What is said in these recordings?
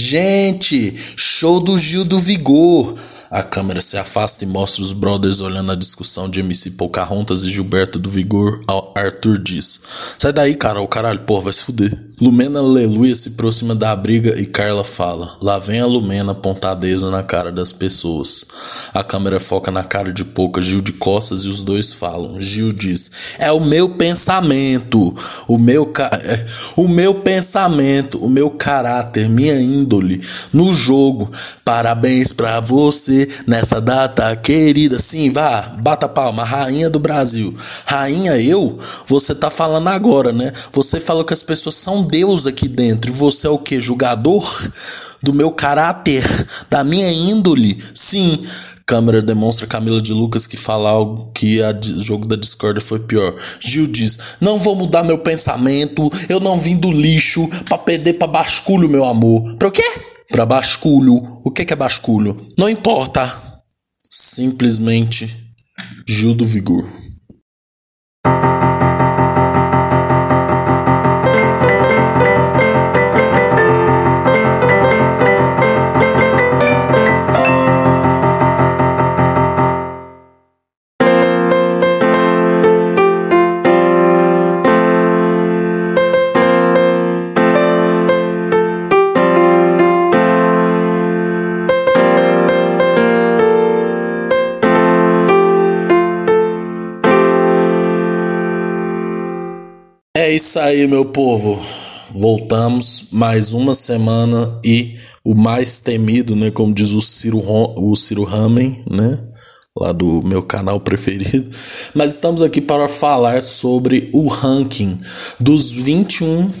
Gente, show do Gil do Vigor. A câmera se afasta e mostra os brothers olhando a discussão de MC Pocahontas e Gilberto do Vigor. Arthur diz: Sai daí, cara, o caralho, porra, vai se fuder. Lumena Aleluia se aproxima da briga e Carla fala: Lá vem a Lumena pontadeira na cara das pessoas. A câmera foca na cara de Pouca, Gil de costas e os dois falam. Gil diz: É o meu pensamento, o meu, ca... É, o meu pensamento, o meu caráter, minha índole no jogo. Parabéns pra você nessa data querida. Sim, vá, bata palma, rainha do Brasil. Rainha eu, você tá falando agora, né? Você falou que as pessoas são Deus aqui dentro. Você é o que? Julgador do meu caráter, da minha índole? Sim. Câmera demonstra Camila de Lucas que fala algo que o jogo da discórdia foi pior. Gil diz: Não vou mudar meu pensamento, eu não vim do lixo pra perder pra basculho, meu amor. Pra o quê? Pra basculho. O que é basculho? Não importa. Simplesmente Gil do Vigor. Isso aí, meu povo. Voltamos mais uma semana e o mais temido, né, como diz o Ciro o Ciro Ramen, né, lá do meu canal preferido. Mas estamos aqui para falar sobre o ranking dos 21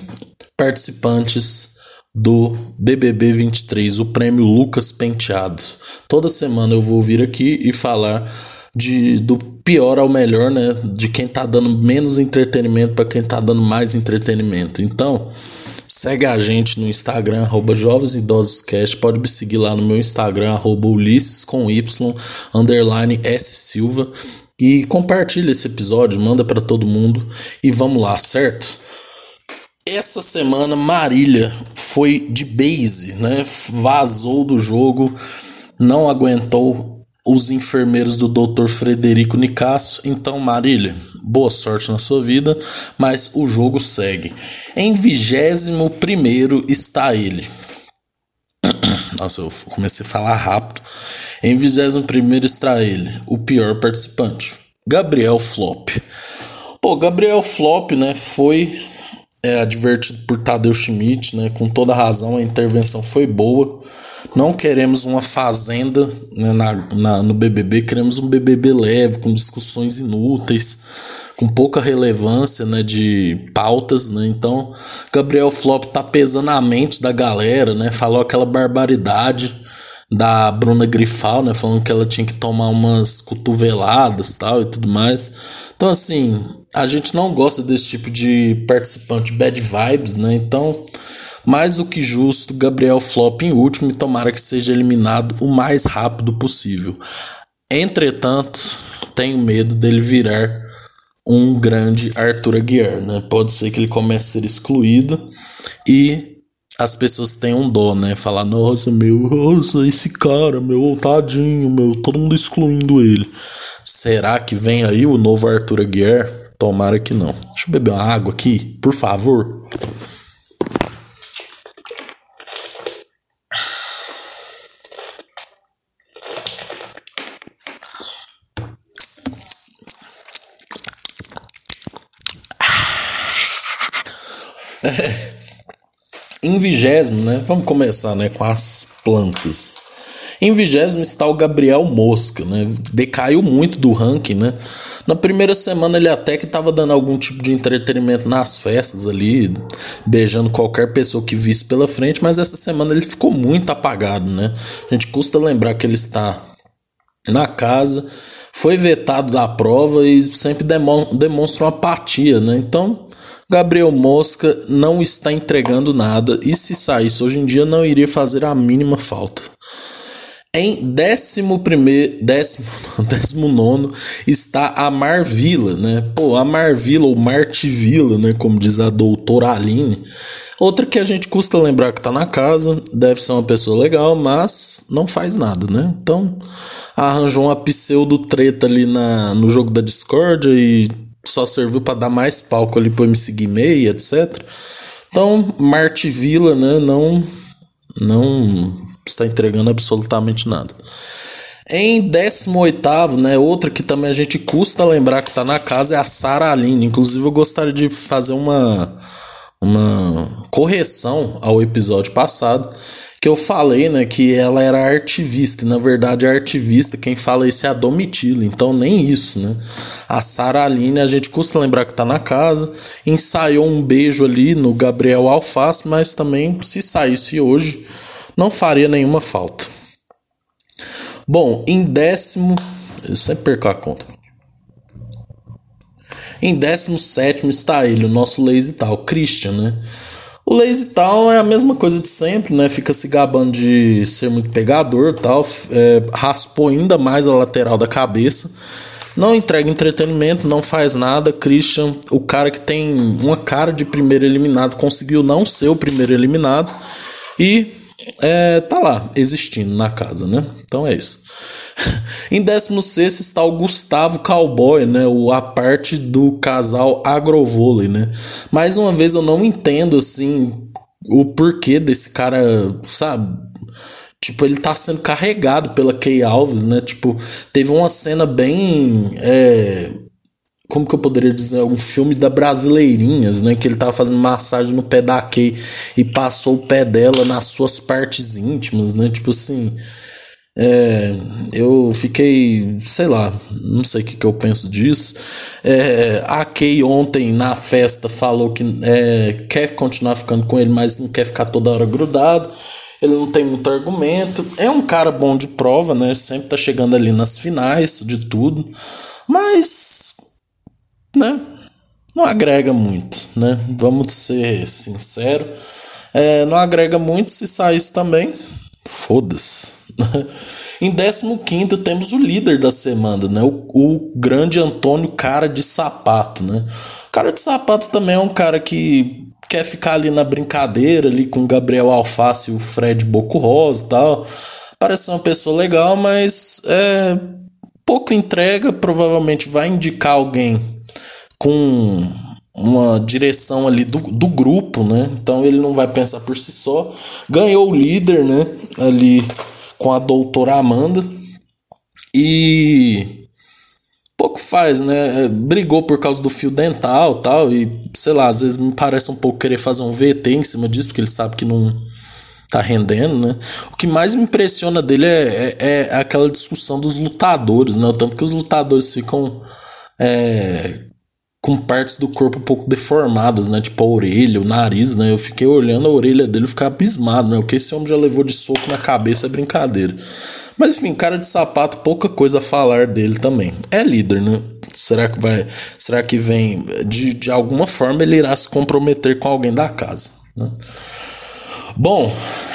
participantes do BBB 23, o prêmio Lucas Penteado. Toda semana eu vou vir aqui e falar de, do pior ao melhor, né? De quem tá dando menos entretenimento para quem tá dando mais entretenimento. Então, segue a gente no Instagram, arroba Jovens. Pode me seguir lá no meu Instagram, arroba Ulisses com Y, underline S Silva. E compartilha esse episódio, manda para todo mundo e vamos lá, certo? Essa semana Marília foi de base, né? Vazou do jogo, não aguentou os enfermeiros do Dr. Frederico Nicasso. Então, Marília, boa sorte na sua vida, mas o jogo segue. Em 21 está ele. Nossa, eu comecei a falar rápido. Em 21 está ele, o pior participante, Gabriel Flop. Pô, Gabriel Flop, né, foi é, advertido por Tadeu Schmidt, né, com toda razão, a intervenção foi boa. Não queremos uma fazenda né, na, na, no BBB, queremos um BBB leve, com discussões inúteis, com pouca relevância né, de pautas. Né? Então, Gabriel Flop tá pesando a mente da galera, né? falou aquela barbaridade da Bruna Grifal, né, falando que ela tinha que tomar umas cotoveladas, tal e tudo mais. Então assim, a gente não gosta desse tipo de participante bad vibes, né? Então, mais do que justo, Gabriel Flop em último e tomara que seja eliminado o mais rápido possível. Entretanto, tenho medo dele virar um grande Arthur Aguiar, né? Pode ser que ele comece a ser excluído e as pessoas tenham dó, né? Falar, nossa, meu, nossa, esse cara, meu, tadinho, meu, todo mundo excluindo ele. Será que vem aí o novo Arthur Aguiar? Tomara que não. Deixa eu beber uma água aqui, por favor. em vigésimo, né? Vamos começar, né, com as plantas. Em vigésimo está o Gabriel Mosca, né? Decaiu muito do ranking, né? Na primeira semana ele até que estava dando algum tipo de entretenimento nas festas ali, beijando qualquer pessoa que visse pela frente, mas essa semana ele ficou muito apagado, né? A gente custa lembrar que ele está na casa, foi vetado da prova e sempre demonstra uma apatia, né? Então, Gabriel Mosca não está entregando nada e se saísse hoje em dia não iria fazer a mínima falta. Em décimo primeiro, décimo, décimo nono está a Marvila, né? Pô, a Marvila ou Martivila, né? Como diz a doutora Aline. Outra que a gente custa lembrar que tá na casa, deve ser uma pessoa legal, mas não faz nada, né? Então, arranjou uma pseudo treta ali na, no jogo da Discord e só serviu para dar mais palco ali pro MC Guimê, etc. Então, Martivila, né? Não, não está entregando absolutamente nada. Em 18, né, outra que também a gente custa lembrar que está na casa é a Sara Aline. Inclusive, eu gostaria de fazer uma, uma correção ao episódio passado, que eu falei né, que ela era artivista, e na verdade a artivista, quem fala isso é a Domitila, então nem isso, né? A Sara Aline, a gente custa lembrar que está na casa, ensaiou um beijo ali no Gabriel Alface, mas também se saísse hoje não faria nenhuma falta. Bom, em décimo. Eu sempre perco a conta. Em décimo sétimo está ele, o nosso Lazy Tal, Christian, né? O Lazy Tal é a mesma coisa de sempre, né? Fica se gabando de ser muito pegador tal. É, raspou ainda mais a lateral da cabeça. Não entrega entretenimento, não faz nada. Christian, o cara que tem uma cara de primeiro eliminado, conseguiu não ser o primeiro eliminado. E é, tá lá, existindo na casa, né? Então é isso. em 16 está o Gustavo Cowboy, né? O, a parte do casal Agrovôlei, né? Mais uma vez eu não entendo, assim, o porquê desse cara, sabe? Tipo, ele tá sendo carregado pela Kay Alves, né? Tipo, teve uma cena bem. É, como que eu poderia dizer, um filme da Brasileirinhas, né? Que ele tava fazendo massagem no pé da Kay e passou o pé dela nas suas partes íntimas, né? Tipo assim. É, eu fiquei, sei lá, não sei o que, que eu penso disso. É, a Kay ontem na festa falou que é, quer continuar ficando com ele, mas não quer ficar toda hora grudado. Ele não tem muito argumento. É um cara bom de prova, né? Sempre tá chegando ali nas finais de tudo. Mas né? Não agrega muito, né? Vamos ser sinceros. É, não agrega muito se saísse também. Foda-se. em 15 temos o líder da semana, né? O, o, grande Antônio Cara de Sapato, né? Cara de Sapato também é um cara que quer ficar ali na brincadeira, ali com o Gabriel Alface e o Fred Boco Rosa e tal. Parece uma pessoa legal, mas é pouco entrega, provavelmente vai indicar alguém com uma direção ali do, do grupo, né? Então ele não vai pensar por si só. Ganhou o líder, né? Ali com a doutora Amanda. E pouco faz, né? É, brigou por causa do fio dental tal. E sei lá, às vezes me parece um pouco querer fazer um VT em cima disso, porque ele sabe que não tá rendendo, né? O que mais me impressiona dele é, é, é aquela discussão dos lutadores, né? O tanto que os lutadores ficam é, com partes do corpo um pouco deformadas, né? Tipo a orelha, o nariz, né? Eu fiquei olhando a orelha dele e fiquei abismado, né? O que esse homem já levou de soco na cabeça é brincadeira. Mas enfim, cara de sapato, pouca coisa a falar dele também. É líder, né? Será que vai. Será que vem. De, de alguma forma ele irá se comprometer com alguém da casa, né? Bom,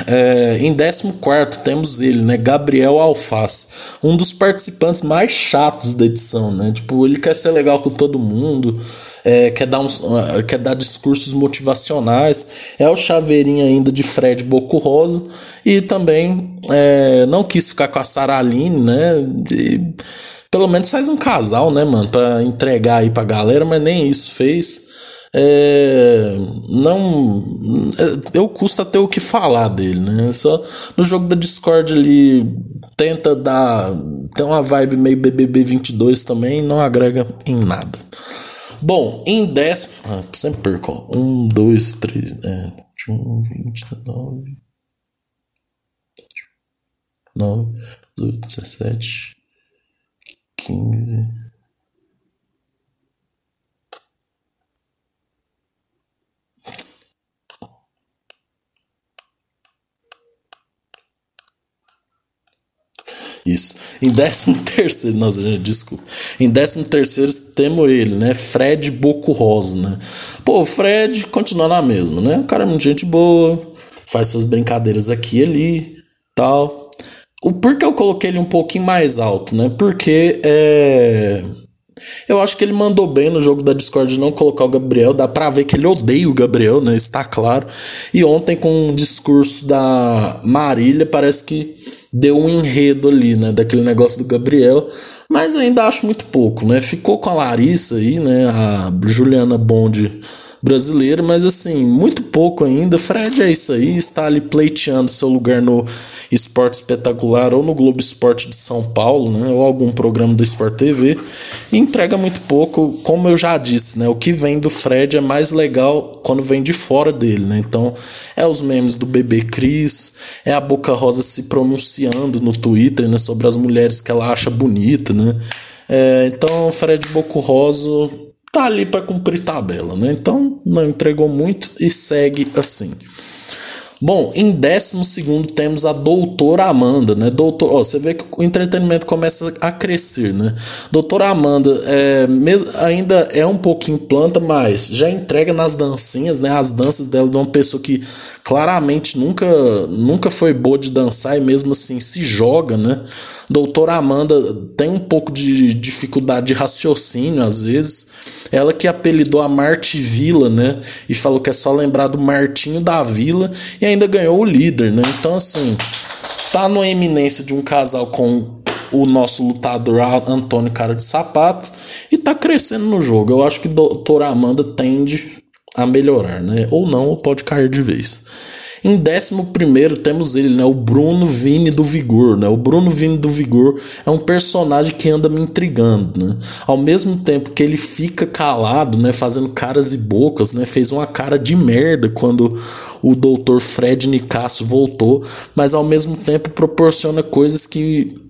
é, em 14 temos ele, né? Gabriel Alface, um dos participantes mais chatos da edição, né? Tipo, ele quer ser legal com todo mundo, é, quer, dar uns, quer dar discursos motivacionais, é o chaveirinho ainda de Fred Boco Rosa e também é, não quis ficar com a Saraline, né? E, pelo menos faz um casal, né, mano? Pra entregar aí pra galera, mas nem isso fez. É, não é, eu custa ter o que falar dele, né? Só no jogo da Discord ele tenta dar tem uma vibe meio BBB 22 também, não agrega em nada. Bom, em 10, ah, sempre perco. 1 2 3, é, 21, 20, 19 9, 18, 17 15 Isso. Em 13 terceiro, nossa, gente, desculpa. Em 13 terceiro temos ele, né? Fred Boco Rosa, né? Pô, o Fred continua na mesma, né? O cara é muito gente boa, faz suas brincadeiras aqui e ali, tal. o porquê eu coloquei ele um pouquinho mais alto, né? Porque é eu acho que ele mandou bem no jogo da Discord não colocar o Gabriel. Dá pra ver que ele odeia o Gabriel, né? Está claro. E ontem, com o discurso da Marília, parece que deu um enredo ali, né? Daquele negócio do Gabriel. Mas ainda acho muito pouco, né? Ficou com a Larissa aí, né? A Juliana Bond brasileira, mas assim, muito pouco ainda. Fred é isso aí, está ali pleiteando seu lugar no Esporte Espetacular ou no Globo Esporte de São Paulo, né? Ou algum programa do Sport TV. E entrega muito pouco, como eu já disse, né? O que vem do Fred é mais legal quando vem de fora dele, né? Então, é os memes do bebê Cris, é a Boca Rosa se pronunciando no Twitter, né? Sobre as mulheres que ela acha bonita, né? É, então, Fred Boco Rosa tá ali para cumprir tabela, né? Então não entregou muito e segue assim. Bom, em décimo segundo temos a Doutora Amanda, né? Doutor, ó, você vê que o entretenimento começa a crescer, né? Doutora Amanda é, ainda é um pouquinho planta, mas já entrega nas dancinhas, né? As danças dela de uma pessoa que claramente nunca, nunca foi boa de dançar e mesmo assim se joga, né? Doutora Amanda tem um pouco de dificuldade de raciocínio às vezes. Ela que apelidou a Marte Vila, né? E falou que é só lembrar do Martinho da Vila e ainda ganhou o líder, né? Então, assim, tá numa eminência de um casal com o nosso lutador Antônio Cara de Sapato e tá crescendo no jogo. Eu acho que Doutora Amanda tende a melhorar, né? Ou não, ou pode cair de vez. Em décimo primeiro temos ele, né? O Bruno Vini do Vigor, né? O Bruno Vini do Vigor é um personagem que anda me intrigando, né? Ao mesmo tempo que ele fica calado, né? Fazendo caras e bocas, né? Fez uma cara de merda quando o Dr. Fred Nicasso voltou, mas ao mesmo tempo proporciona coisas que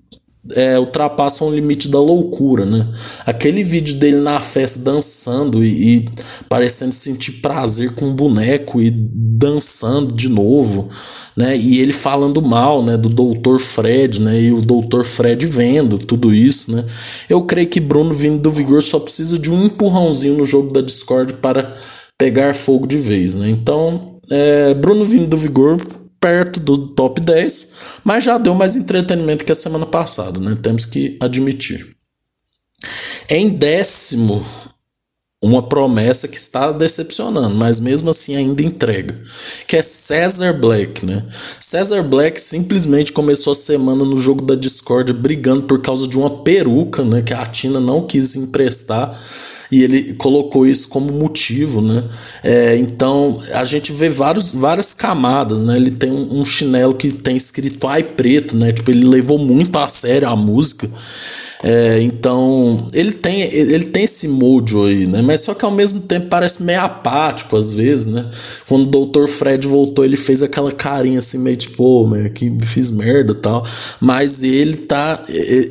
é, ultrapassam o limite da loucura, né? Aquele vídeo dele na festa dançando e, e, parecendo sentir prazer com um boneco e dançando de novo, né? E ele falando mal, né? Do Dr. Fred, né? E o Dr. Fred vendo tudo isso, né? Eu creio que Bruno vindo do Vigor só precisa de um empurrãozinho no jogo da Discord para pegar fogo de vez, né? Então, é, Bruno vindo do Vigor perto do top 10, mas já deu mais entretenimento que a semana passada, né? Temos que admitir. Em décimo, uma promessa que está decepcionando, mas mesmo assim ainda entrega, que é Cesar Black, né? Cesar Black simplesmente começou a semana no jogo da Discord brigando por causa de uma peruca, né, que a Tina não quis emprestar e ele colocou isso como motivo, né? É, então a gente vê vários, várias camadas, né? Ele tem um, um chinelo que tem escrito ai preto, né? Tipo ele levou muito a sério a música, é, então ele tem ele tem esse mojo aí, né? mas só que ao mesmo tempo parece meio apático às vezes, né? Quando o Dr. Fred voltou, ele fez aquela carinha assim, meio tipo, oh, que fiz merda tal. Mas ele tá.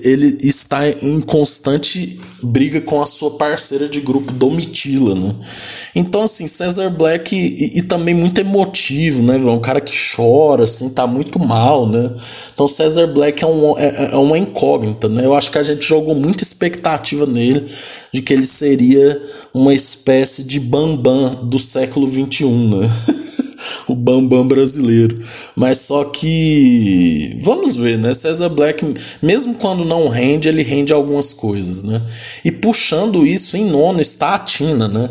Ele está em constante briga com a sua parceira de grupo, Domitila, né? Então, assim, Cesar Black e, e também muito emotivo, né? Um cara que chora, assim, tá muito mal, né? Então, Cesar Black é, um, é, é uma incógnita, né? Eu acho que a gente jogou muita expectativa nele de que ele seria uma espécie de bambam do século XXI, né? o bambam brasileiro. Mas só que vamos ver, né? César Black, mesmo quando não rende, ele rende algumas coisas, né? E puxando isso em nono está a Tina, né?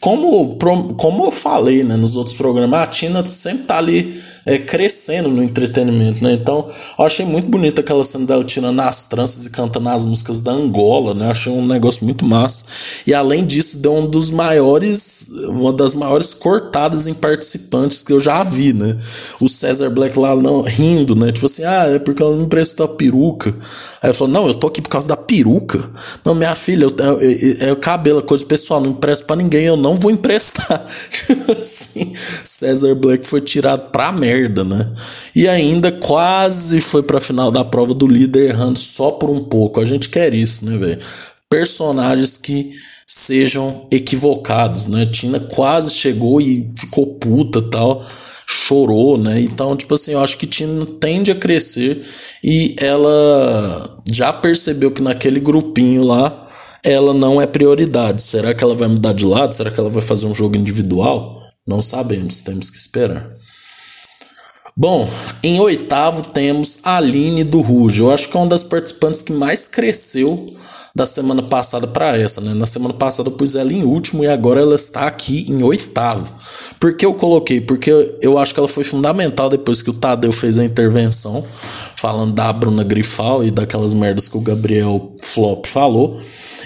Como, como eu falei né, nos outros programas, a Tina sempre tá ali é, crescendo no entretenimento, né? Então, eu achei muito bonita aquela cena dela tirando as tranças e cantando as músicas da Angola, né? Achei um negócio muito massa. E além disso, deu um dos maiores, uma das maiores cortadas em participantes que eu já vi, né? O César Black lá não, rindo, né? Tipo assim, ah, é porque ela me emprestou a peruca. Aí eu falou, não, eu tô aqui por causa da peruca. Não, minha filha, é o cabelo, coisa pessoal, não empresto pra ninguém, eu não vou emprestar. tipo assim, César Black foi tirado pra merda, né? E ainda quase foi pra final da prova do líder errando só por um pouco. A gente quer isso, né, velho? Personagens que sejam equivocados, né? Tina quase chegou e ficou puta tal, chorou, né? Então, tipo assim, eu acho que Tina tende a crescer e ela já percebeu que naquele grupinho lá ela não é prioridade. Será que ela vai mudar de lado? Será que ela vai fazer um jogo individual? Não sabemos, temos que esperar. Bom, em oitavo temos a Aline do Ruge. Eu acho que é uma das participantes que mais cresceu da semana passada para essa, né? Na semana passada eu pus ela em último e agora ela está aqui em oitavo. Por que eu coloquei? Porque eu acho que ela foi fundamental depois que o Tadeu fez a intervenção, falando da Bruna Grifal e daquelas merdas que o Gabriel Flop falou.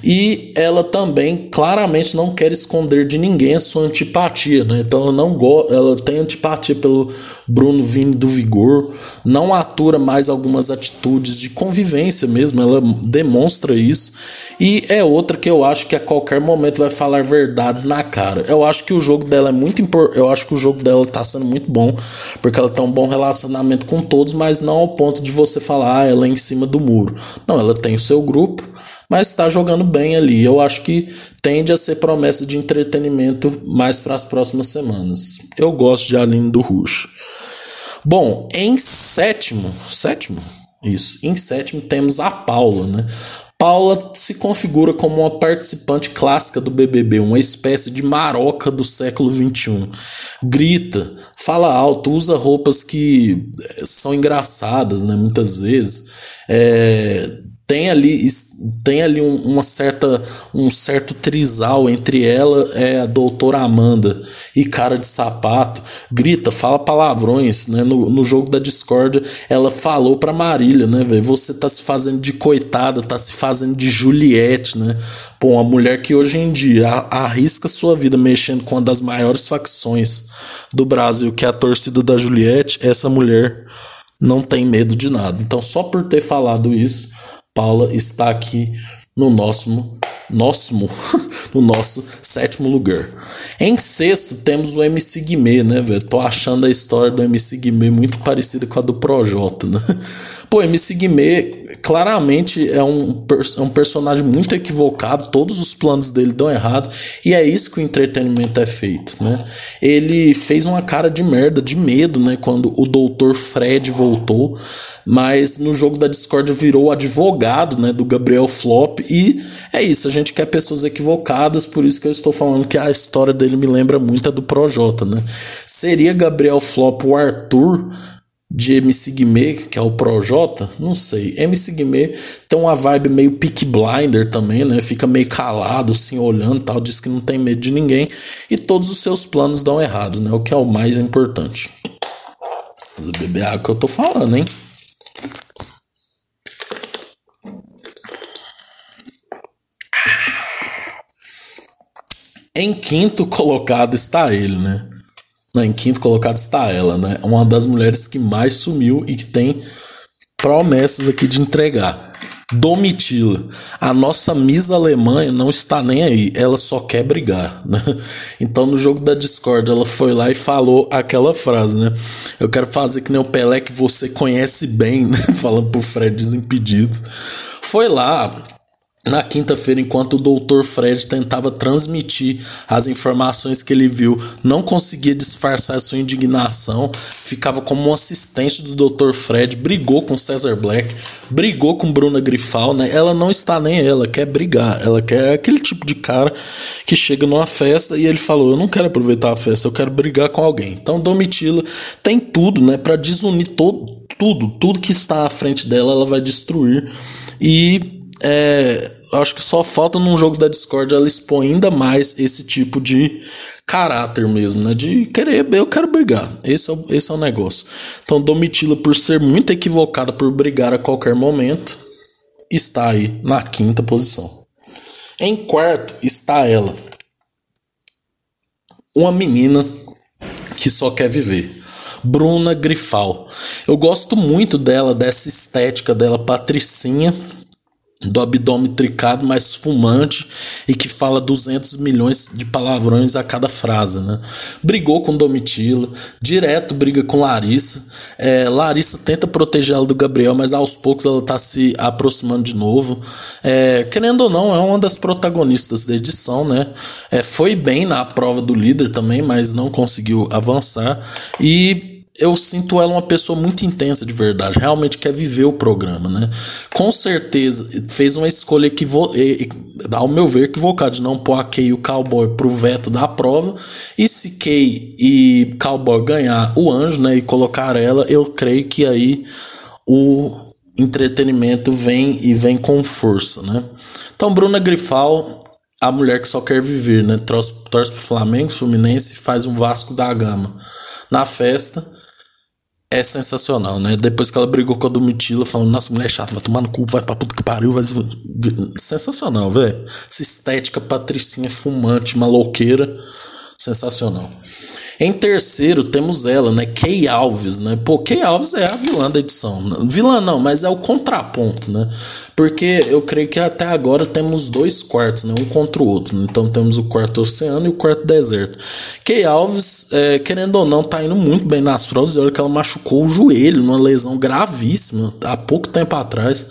E ela também claramente não quer esconder de ninguém a sua antipatia, né? Então ela não ela tem antipatia pelo Bruno Vini do Vigor, não atura mais algumas atitudes de convivência mesmo, ela demonstra isso. E é outra que eu acho que a qualquer momento vai falar verdades na cara. Eu acho que o jogo dela é muito importante, eu acho que o jogo dela tá sendo muito bom, porque ela tem um bom relacionamento com todos, mas não ao ponto de você falar, ah, ela é em cima do muro. Não, ela tem o seu grupo, mas está jogando bem ali. Eu acho que tende a ser promessa de entretenimento mais para as próximas semanas. Eu gosto de Aline do Rush. Bom, em sétimo, sétimo, isso. Em sétimo temos a Paula, né? Paula se configura como uma participante clássica do BBB, uma espécie de maroca do século XXI. Grita, fala alto, usa roupas que eh, são engraçadas, né? Muitas vezes. É, tem ali, tem ali um, uma certa, um certo trisal entre ela é a doutora Amanda e cara de sapato, grita, fala palavrões, né? No, no jogo da discórdia, ela falou pra Marília, né? Você tá se fazendo de coitada, tá se fazendo de Juliette, né? Pô, uma mulher que hoje em dia arrisca sua vida mexendo com uma das maiores facções do Brasil, que é a torcida da Juliette, essa mulher não tem medo de nada. Então, só por ter falado isso, Paula está aqui no nosso nosso, no nosso sétimo lugar. Em sexto, temos o MC Guimê, né, velho? Tô achando a história do MC Guimê muito parecida com a do Projota, né? Pô, MC Guimê claramente é um, é um personagem muito equivocado, todos os planos dele dão errado, e é isso que o entretenimento é feito, né? Ele fez uma cara de merda, de medo, né, quando o doutor Fred voltou, mas no jogo da Discord virou advogado, né, do Gabriel Flop, e é isso, gente quer pessoas equivocadas, por isso que eu estou falando que a história dele me lembra muito a do Projota, né? Seria Gabriel Flop o Arthur de MC Guimê, que é o Projota? Não sei. MC Guimê tem uma vibe meio Peak Blinder também, né? Fica meio calado, assim, olhando tal, diz que não tem medo de ninguém e todos os seus planos dão errado, né? O que é o mais importante. Mas beber água que eu tô falando, hein? Em quinto colocado está ele, né? Não, em quinto colocado está ela, né? Uma das mulheres que mais sumiu e que tem promessas aqui de entregar. Domitila, a nossa Miss Alemanha não está nem aí, ela só quer brigar, né? Então no jogo da Discord ela foi lá e falou aquela frase, né? Eu quero fazer que nem o Pelé que você conhece bem, né? Falando pro Fred Desimpedido. Foi lá, na quinta-feira, enquanto o doutor Fred tentava transmitir as informações que ele viu, não conseguia disfarçar sua indignação, ficava como um assistente do doutor Fred, brigou com Cesar Black, brigou com Bruna Grifal, né? Ela não está nem ela, quer brigar, ela quer aquele tipo de cara que chega numa festa e ele falou: Eu não quero aproveitar a festa, eu quero brigar com alguém. Então, Domitila tem tudo, né, para desunir todo, tudo, tudo que está à frente dela, ela vai destruir. E é, acho que só falta num jogo da Discord ela expor ainda mais esse tipo de caráter mesmo, né? De querer, eu quero brigar. Esse é esse é o negócio. Então, Domitila, por ser muito equivocada por brigar a qualquer momento, está aí na quinta posição. Em quarto está ela, uma menina que só quer viver. Bruna Grifal. Eu gosto muito dela, dessa estética dela, patricinha do abdômen tricado, mais fumante e que fala 200 milhões de palavrões a cada frase, né? Brigou com Domitila, direto briga com Larissa. É, Larissa tenta proteger ela do Gabriel, mas aos poucos ela tá se aproximando de novo. É, querendo ou não, é uma das protagonistas da edição, né? É, foi bem na prova do líder também, mas não conseguiu avançar. E eu sinto ela uma pessoa muito intensa de verdade, realmente quer viver o programa, né? Com certeza fez uma escolha que ao meu ver equivocada de não pôr a Kay e o Cowboy pro veto da prova. E se Kay e Cowboy ganhar o anjo, né, e colocar ela, eu creio que aí o entretenimento vem e vem com força, né? Então Bruna Grifal a mulher que só quer viver, né? Torce, torce pro Flamengo, Fluminense, faz um Vasco da Gama na festa é sensacional, né? Depois que ela brigou com a Domitila, falando, nossa, mulher chata, vai tomar no cu, vai pra puta que pariu, vai. Sensacional, velho. Essa estética patricinha fumante, maloqueira, sensacional. Em terceiro, temos ela, né? Kay Alves, né? Pô, Kay Alves é a vilã da edição. Vilã não, mas é o contraponto, né? Porque eu creio que até agora temos dois quartos, né? Um contra o outro. Então temos o quarto oceano e o quarto deserto. Kay Alves, é, querendo ou não, tá indo muito bem nas provas. E olha que ela machucou o joelho numa lesão gravíssima há pouco tempo atrás.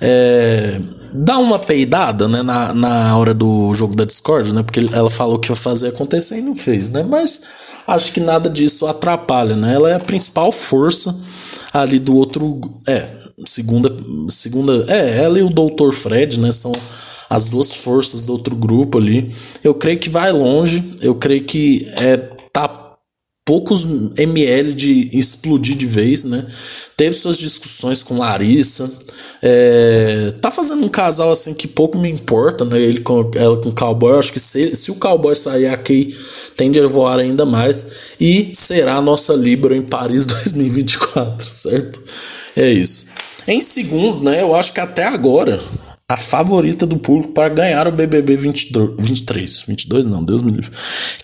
É, dá uma peidada, né, na, na hora do jogo da Discord, né, porque ela falou que ia fazer acontecer e não fez, né, mas acho que nada disso atrapalha, né, ela é a principal força ali do outro, é, segunda, segunda, é, ela e o Dr. Fred, né, são as duas forças do outro grupo ali, eu creio que vai longe, eu creio que é, poucos ml de explodir de vez, né? Teve suas discussões com Larissa. É, tá fazendo um casal assim que pouco me importa, né? Ele com ela com o cowboy. Acho que se, se o cowboy sair, a Kay tende a voar ainda mais. E será a nossa Libra em Paris 2024, certo? É isso. Em segundo, né? Eu acho que até agora a favorita do público para ganhar o BBB 22, 23, 22 não, Deus me livre,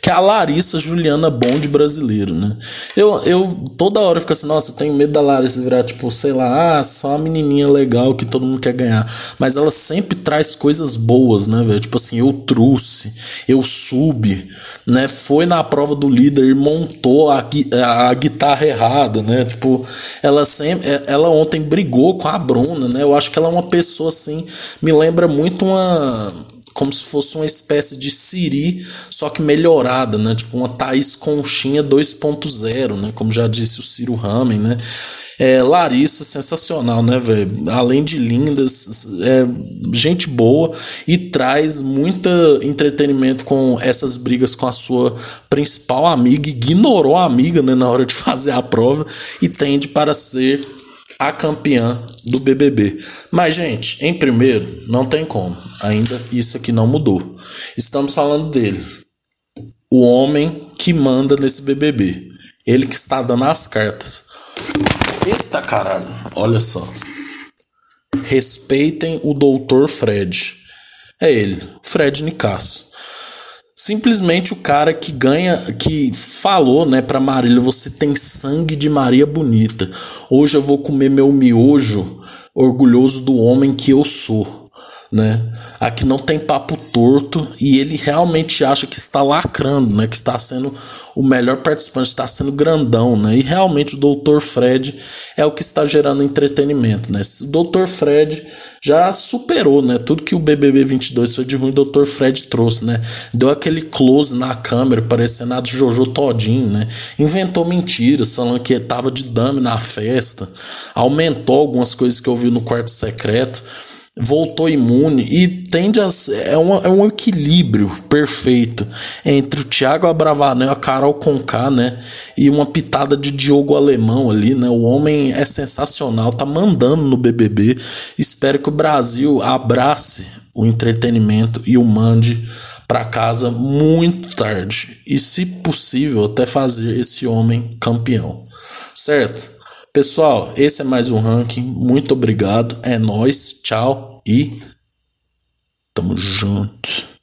que é a Larissa Juliana Bond brasileiro, né? Eu, eu toda hora fico assim, nossa, eu tenho medo da Larissa virar tipo, sei lá, ah, só uma menininha legal que todo mundo quer ganhar, mas ela sempre traz coisas boas, né, velho? Tipo assim, eu trouxe, eu subi, né? Foi na prova do líder e montou a, a, a guitarra errada, né? Tipo, ela sempre, ela ontem brigou com a Bruna, né? Eu acho que ela é uma pessoa assim me lembra muito uma como se fosse uma espécie de Siri, só que melhorada, né? Tipo uma Thaís Conchinha 2.0, né? Como já disse o Ciro Ramen, né? É, Larissa, sensacional, né, velho? Além de lindas, é gente boa e traz muito entretenimento com essas brigas com a sua principal amiga. Ignorou a amiga, né, na hora de fazer a prova e tende para ser a campeã do BBB. Mas, gente, em primeiro, não tem como. Ainda isso aqui não mudou. Estamos falando dele. O homem que manda nesse BBB. Ele que está dando as cartas. Eita caralho, olha só. Respeitem o doutor Fred. É ele, Fred Nicasso simplesmente o cara que ganha, que falou, né, para Marília, você tem sangue de Maria bonita. Hoje eu vou comer meu miojo, orgulhoso do homem que eu sou né? Aqui não tem papo torto e ele realmente acha que está lacrando, né? Que está sendo o melhor participante, está sendo grandão, né? E realmente o Dr. Fred é o que está gerando entretenimento, né? O Dr. Fred já superou, né? Tudo que o BBB 22 foi de ruim, o Dr. Fred trouxe, né? Deu aquele close na câmera, parecendo a do Jojo Todinho, né? Inventou mentiras, falando que estava de dame na festa, aumentou algumas coisas que eu vi no quarto secreto voltou imune e tende a é, uma, é um equilíbrio perfeito entre o Thiago Abravanel, a Carol Conká, né, e uma pitada de Diogo Alemão ali, né? O homem é sensacional, tá mandando no BBB. Espero que o Brasil abrace o entretenimento e o mande para casa muito tarde e se possível até fazer esse homem campeão. Certo? Pessoal, esse é mais um ranking. Muito obrigado. É nós. Tchau e tamo junto.